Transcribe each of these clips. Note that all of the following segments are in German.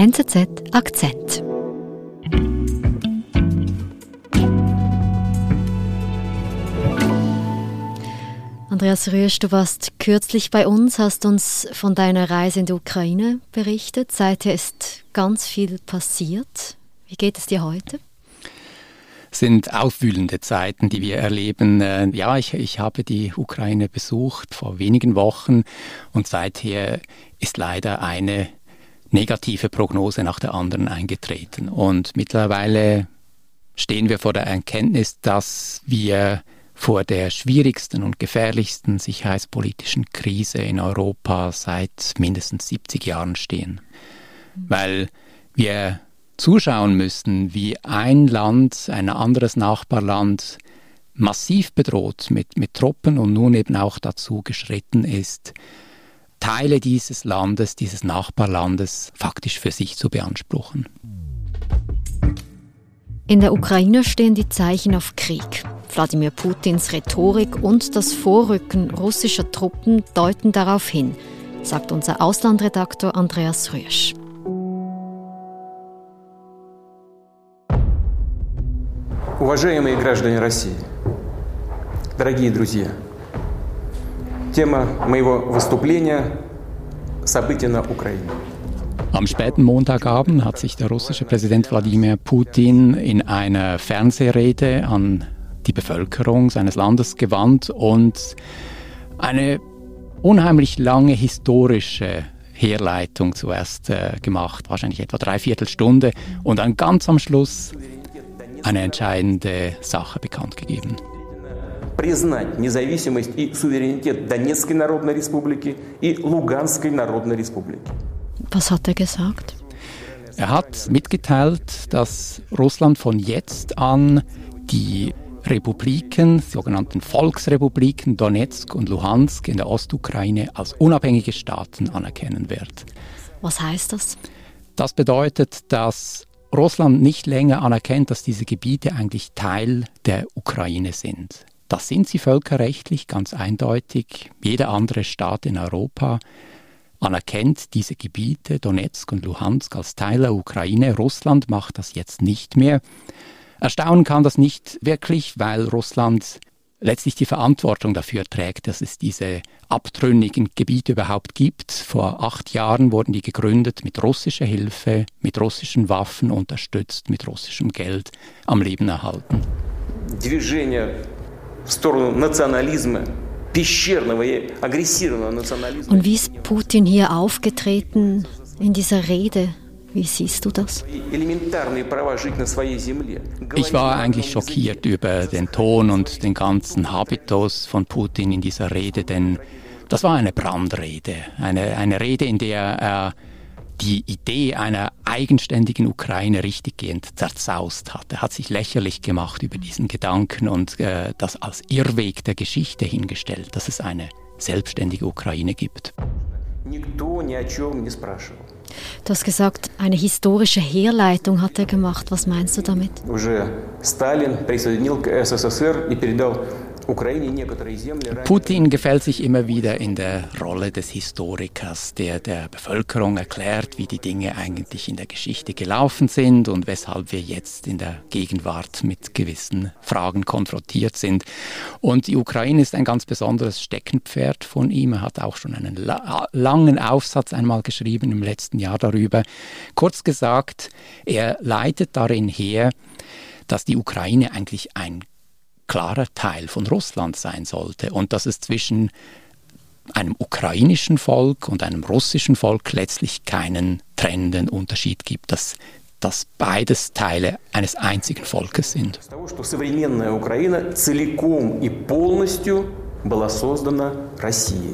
NZZ Akzent. Andreas Rüsch, du warst kürzlich bei uns, hast uns von deiner Reise in die Ukraine berichtet. Seither ist ganz viel passiert. Wie geht es dir heute? sind aufwühlende Zeiten, die wir erleben. Äh, ja, ich, ich habe die Ukraine besucht vor wenigen Wochen und seither ist leider eine negative Prognose nach der anderen eingetreten. Und mittlerweile stehen wir vor der Erkenntnis, dass wir vor der schwierigsten und gefährlichsten sicherheitspolitischen Krise in Europa seit mindestens 70 Jahren stehen. Weil wir zuschauen müssen, wie ein Land, ein anderes Nachbarland massiv bedroht mit, mit Truppen und nun eben auch dazu geschritten ist, Teile dieses Landes, dieses Nachbarlandes faktisch für sich zu beanspruchen. In der Ukraine stehen die Zeichen auf Krieg. Wladimir Putins Rhetorik und das Vorrücken russischer Truppen deuten darauf hin, sagt unser Auslandredaktor Andreas Rüsch. Уважаемые граждане России, дорогие друзья, тема моего выступления – события на Украине. Am späten Montagabend hat sich der russische Präsident Wladimir Putin in einer Fernsehrede an die Bevölkerung seines Landes gewandt und eine unheimlich lange historische Herleitung zuerst äh, gemacht, wahrscheinlich etwa dreiviertel Stunde und dann ganz am Schluss eine entscheidende Sache bekannt gegeben. признать независимость и суверенитет Донецкой Народной Республики и Луганской Народной Республики. Was hat er gesagt? Er hat mitgeteilt, dass Russland von jetzt an die Republiken, sogenannten Volksrepubliken Donetsk und Luhansk in der Ostukraine als unabhängige Staaten anerkennen wird. Was heißt das? Das bedeutet, dass Russland nicht länger anerkennt, dass diese Gebiete eigentlich Teil der Ukraine sind. Das sind sie völkerrechtlich ganz eindeutig. Jeder andere Staat in Europa anerkennt diese Gebiete, Donetsk und Luhansk, als Teil der Ukraine. Russland macht das jetzt nicht mehr. Erstaunen kann das nicht wirklich, weil Russland letztlich die Verantwortung dafür trägt, dass es diese abtrünnigen Gebiete überhaupt gibt. Vor acht Jahren wurden die gegründet mit russischer Hilfe, mit russischen Waffen unterstützt, mit russischem Geld am Leben erhalten. Движение в сторону национализма, пещерного и агрессивного национализма. Und wie ist Putin hier aufgetreten in dieser Rede? Wie siehst du das? Ich war eigentlich schockiert über den Ton und den ganzen Habitus von Putin in dieser Rede, denn das war eine Brandrede, eine, eine Rede, in der er die Idee einer eigenständigen Ukraine richtiggehend zerzaust hat. Er hat sich lächerlich gemacht über diesen Gedanken und äh, das als Irrweg der Geschichte hingestellt, dass es eine selbstständige Ukraine gibt. Никто ни о чем не спрашивал. Du hast gesagt, eine historische Herleitung hat er gemacht. Was meinst du damit? Уже Сталин присоединил к СССР и передал Putin gefällt sich immer wieder in der Rolle des Historikers, der der Bevölkerung erklärt, wie die Dinge eigentlich in der Geschichte gelaufen sind und weshalb wir jetzt in der Gegenwart mit gewissen Fragen konfrontiert sind. Und die Ukraine ist ein ganz besonderes Steckenpferd von ihm. Er hat auch schon einen la langen Aufsatz einmal geschrieben im letzten Jahr darüber. Kurz gesagt, er leitet darin her, dass die Ukraine eigentlich ein klarer Teil von Russland sein sollte und dass es zwischen einem ukrainischen Volk und einem russischen Volk letztlich keinen trennenden Unterschied gibt, dass, dass beides Teile eines einzigen Volkes sind. была создана Россией.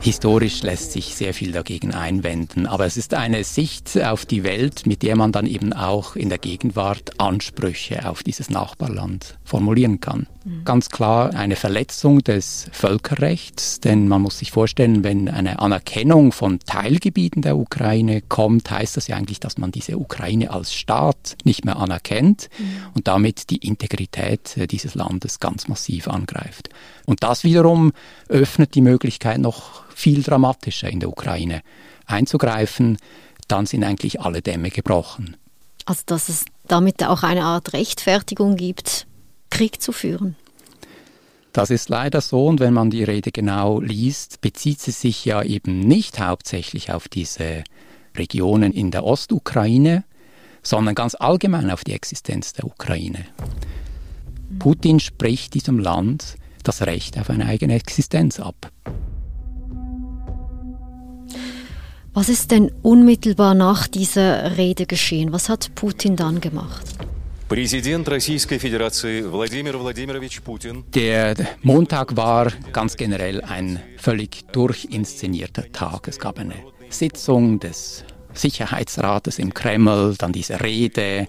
Historisch lässt sich sehr viel dagegen einwenden, aber es ist eine Sicht auf die Welt, mit der man dann eben auch in der Gegenwart Ansprüche auf dieses Nachbarland formulieren kann. Ganz klar eine Verletzung des Völkerrechts, denn man muss sich vorstellen, wenn eine Anerkennung von Teilgebieten der Ukraine kommt, heißt das ja eigentlich, dass man diese Ukraine als Staat nicht mehr anerkennt mhm. und damit die Integrität äh, dieses Landes ganz massiv angreift. Und das wiederum öffnet die Möglichkeit noch viel dramatischer in der Ukraine einzugreifen. dann sind eigentlich alle Dämme gebrochen. Also dass es damit auch eine Art Rechtfertigung gibt, Krieg zu führen. Das ist leider so und wenn man die Rede genau liest, bezieht sie sich ja eben nicht hauptsächlich auf diese Regionen in der Ostukraine, sondern ganz allgemein auf die Existenz der Ukraine. Putin spricht diesem Land das Recht auf eine eigene Existenz ab. Was ist denn unmittelbar nach dieser Rede geschehen? Was hat Putin dann gemacht? Der Montag war ganz generell ein völlig durchinszenierter Tag. Es gab eine Sitzung des Sicherheitsrates im Kreml, dann diese Rede.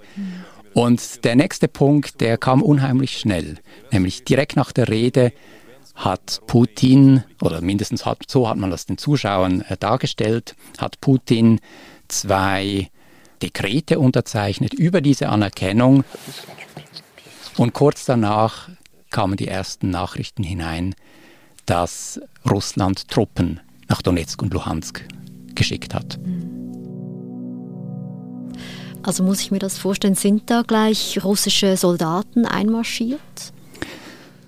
Und der nächste Punkt, der kam unheimlich schnell, nämlich direkt nach der Rede hat Putin, oder mindestens hat, so hat man das den Zuschauern äh, dargestellt, hat Putin zwei Dekrete unterzeichnet über diese Anerkennung. Und kurz danach kamen die ersten Nachrichten hinein, dass Russland Truppen nach Donetsk und Luhansk geschickt hat. Also muss ich mir das vorstellen, sind da gleich russische Soldaten einmarschiert?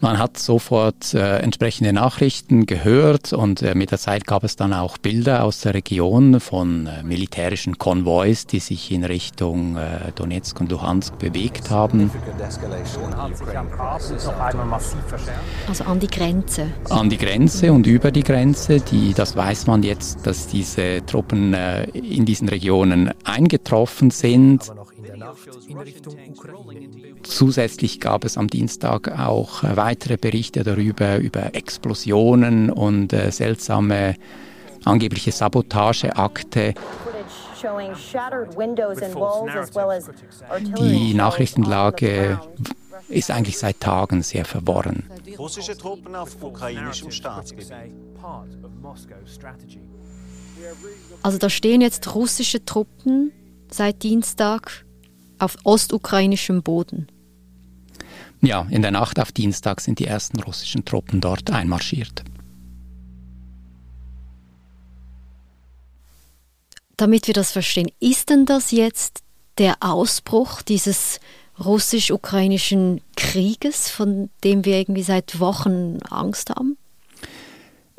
Man hat sofort äh, entsprechende Nachrichten gehört und äh, mit der Zeit gab es dann auch Bilder aus der Region von äh, militärischen Konvois, die sich in Richtung äh, Donetsk und Luhansk bewegt haben. Also an die Grenze. An die Grenze und über die Grenze. Die, das weiß man jetzt, dass diese Truppen äh, in diesen Regionen eingetroffen sind. Zusätzlich gab es am Dienstag auch äh, weitere Berichte darüber, über Explosionen und äh, seltsame angebliche Sabotageakte. Die Nachrichtenlage ist eigentlich seit Tagen sehr verworren. Russische Truppen auf ukrainischem Staatsgebiet. Also da stehen jetzt russische Truppen seit Dienstag auf ostukrainischem Boden. Ja, in der Nacht auf Dienstag sind die ersten russischen Truppen dort einmarschiert. Damit wir das verstehen, ist denn das jetzt der Ausbruch dieses russisch-ukrainischen Krieges, von dem wir irgendwie seit Wochen Angst haben?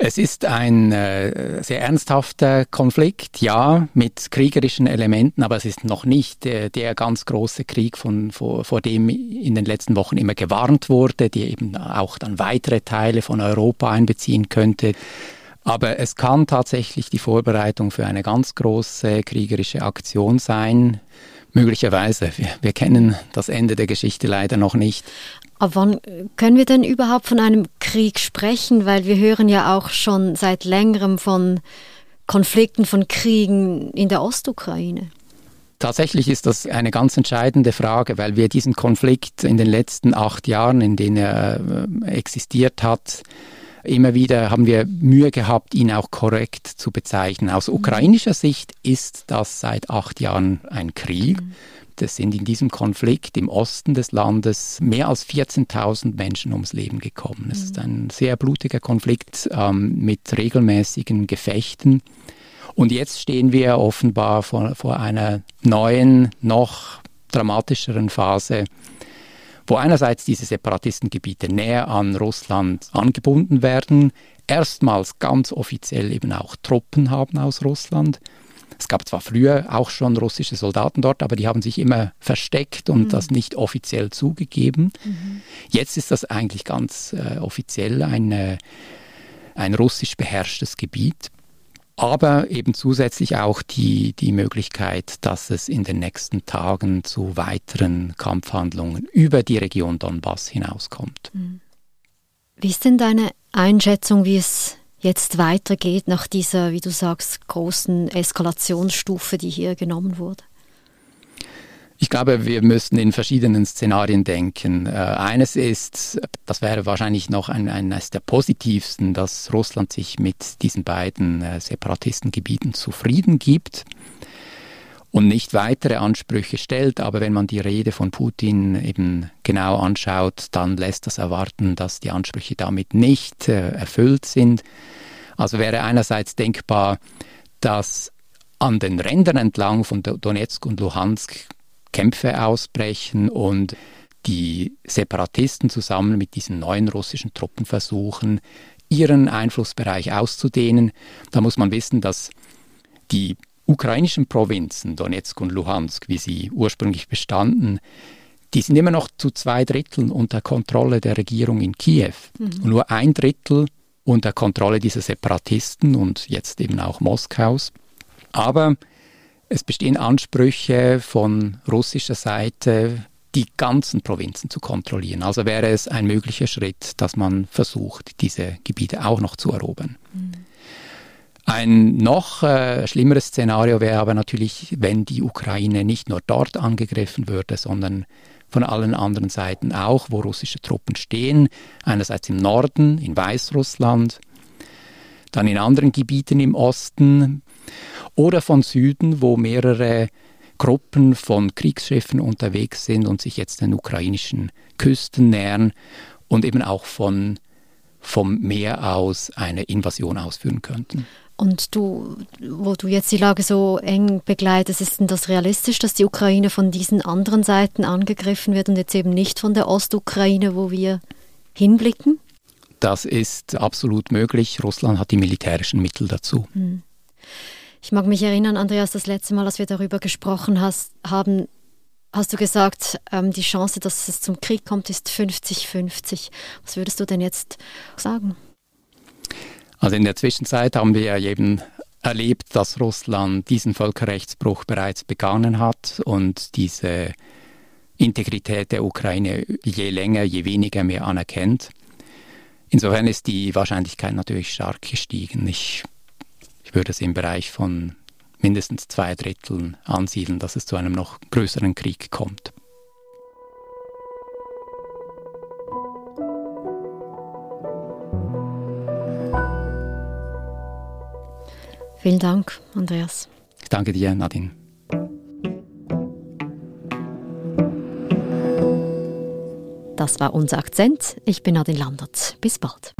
Es ist ein äh, sehr ernsthafter Konflikt, ja, mit kriegerischen Elementen, aber es ist noch nicht äh, der ganz große Krieg, von, vor, vor dem in den letzten Wochen immer gewarnt wurde, der eben auch dann weitere Teile von Europa einbeziehen könnte. Aber es kann tatsächlich die Vorbereitung für eine ganz große kriegerische Aktion sein. Möglicherweise. Wir, wir kennen das Ende der Geschichte leider noch nicht. Aber wann können wir denn überhaupt von einem Krieg sprechen? Weil wir hören ja auch schon seit längerem von Konflikten, von Kriegen in der Ostukraine. Tatsächlich ist das eine ganz entscheidende Frage, weil wir diesen Konflikt in den letzten acht Jahren, in denen er äh, existiert hat, immer wieder haben wir Mühe gehabt, ihn auch korrekt zu bezeichnen. Aus mhm. ukrainischer Sicht ist das seit acht Jahren ein Krieg. Mhm. Es sind in diesem Konflikt im Osten des Landes mehr als 14.000 Menschen ums Leben gekommen. Es ist ein sehr blutiger Konflikt ähm, mit regelmäßigen Gefechten. Und jetzt stehen wir offenbar vor, vor einer neuen, noch dramatischeren Phase, wo einerseits diese Separatistengebiete näher an Russland angebunden werden, erstmals ganz offiziell eben auch Truppen haben aus Russland es gab zwar früher auch schon russische Soldaten dort, aber die haben sich immer versteckt und mhm. das nicht offiziell zugegeben. Mhm. Jetzt ist das eigentlich ganz äh, offiziell ein, äh, ein russisch beherrschtes Gebiet. Aber eben zusätzlich auch die, die Möglichkeit, dass es in den nächsten Tagen zu weiteren Kampfhandlungen über die Region Donbass hinauskommt. Mhm. Wie ist denn deine Einschätzung, wie es jetzt weitergeht nach dieser, wie du sagst, großen Eskalationsstufe, die hier genommen wurde? Ich glaube, wir müssen in verschiedenen Szenarien denken. Äh, eines ist, das wäre wahrscheinlich noch ein, eines der positivsten, dass Russland sich mit diesen beiden äh, Separatistengebieten zufrieden gibt und nicht weitere Ansprüche stellt. Aber wenn man die Rede von Putin eben genau anschaut, dann lässt das erwarten, dass die Ansprüche damit nicht äh, erfüllt sind. Also wäre einerseits denkbar, dass an den Rändern entlang von Donetsk und Luhansk Kämpfe ausbrechen und die Separatisten zusammen mit diesen neuen russischen Truppen versuchen, ihren Einflussbereich auszudehnen. Da muss man wissen, dass die ukrainischen Provinzen Donetsk und Luhansk, wie sie ursprünglich bestanden, die sind immer noch zu zwei Dritteln unter Kontrolle der Regierung in Kiew. Mhm. Und nur ein Drittel unter Kontrolle dieser Separatisten und jetzt eben auch Moskaus. Aber es bestehen Ansprüche von russischer Seite, die ganzen Provinzen zu kontrollieren. Also wäre es ein möglicher Schritt, dass man versucht, diese Gebiete auch noch zu erobern. Mhm. Ein noch äh, schlimmeres Szenario wäre aber natürlich, wenn die Ukraine nicht nur dort angegriffen würde, sondern von allen anderen Seiten auch, wo russische Truppen stehen. Einerseits im Norden, in Weißrussland, dann in anderen Gebieten im Osten oder von Süden, wo mehrere Gruppen von Kriegsschiffen unterwegs sind und sich jetzt den ukrainischen Küsten nähern und eben auch von, vom Meer aus eine Invasion ausführen könnten. Und du, wo du jetzt die Lage so eng begleitest, ist denn das realistisch, dass die Ukraine von diesen anderen Seiten angegriffen wird und jetzt eben nicht von der Ostukraine, wo wir hinblicken? Das ist absolut möglich. Russland hat die militärischen Mittel dazu. Hm. Ich mag mich erinnern, Andreas, das letzte Mal, als wir darüber gesprochen hast, haben, hast du gesagt, ähm, die Chance, dass es zum Krieg kommt, ist 50-50. Was würdest du denn jetzt sagen? Also in der Zwischenzeit haben wir eben erlebt, dass Russland diesen Völkerrechtsbruch bereits begangen hat und diese Integrität der Ukraine je länger, je weniger mehr anerkennt. Insofern ist die Wahrscheinlichkeit natürlich stark gestiegen. Ich, ich würde es im Bereich von mindestens zwei Dritteln ansiedeln, dass es zu einem noch größeren Krieg kommt. Vielen Dank, Andreas. Ich danke dir, Nadine. Das war unser Akzent. Ich bin Nadine Landert. Bis bald.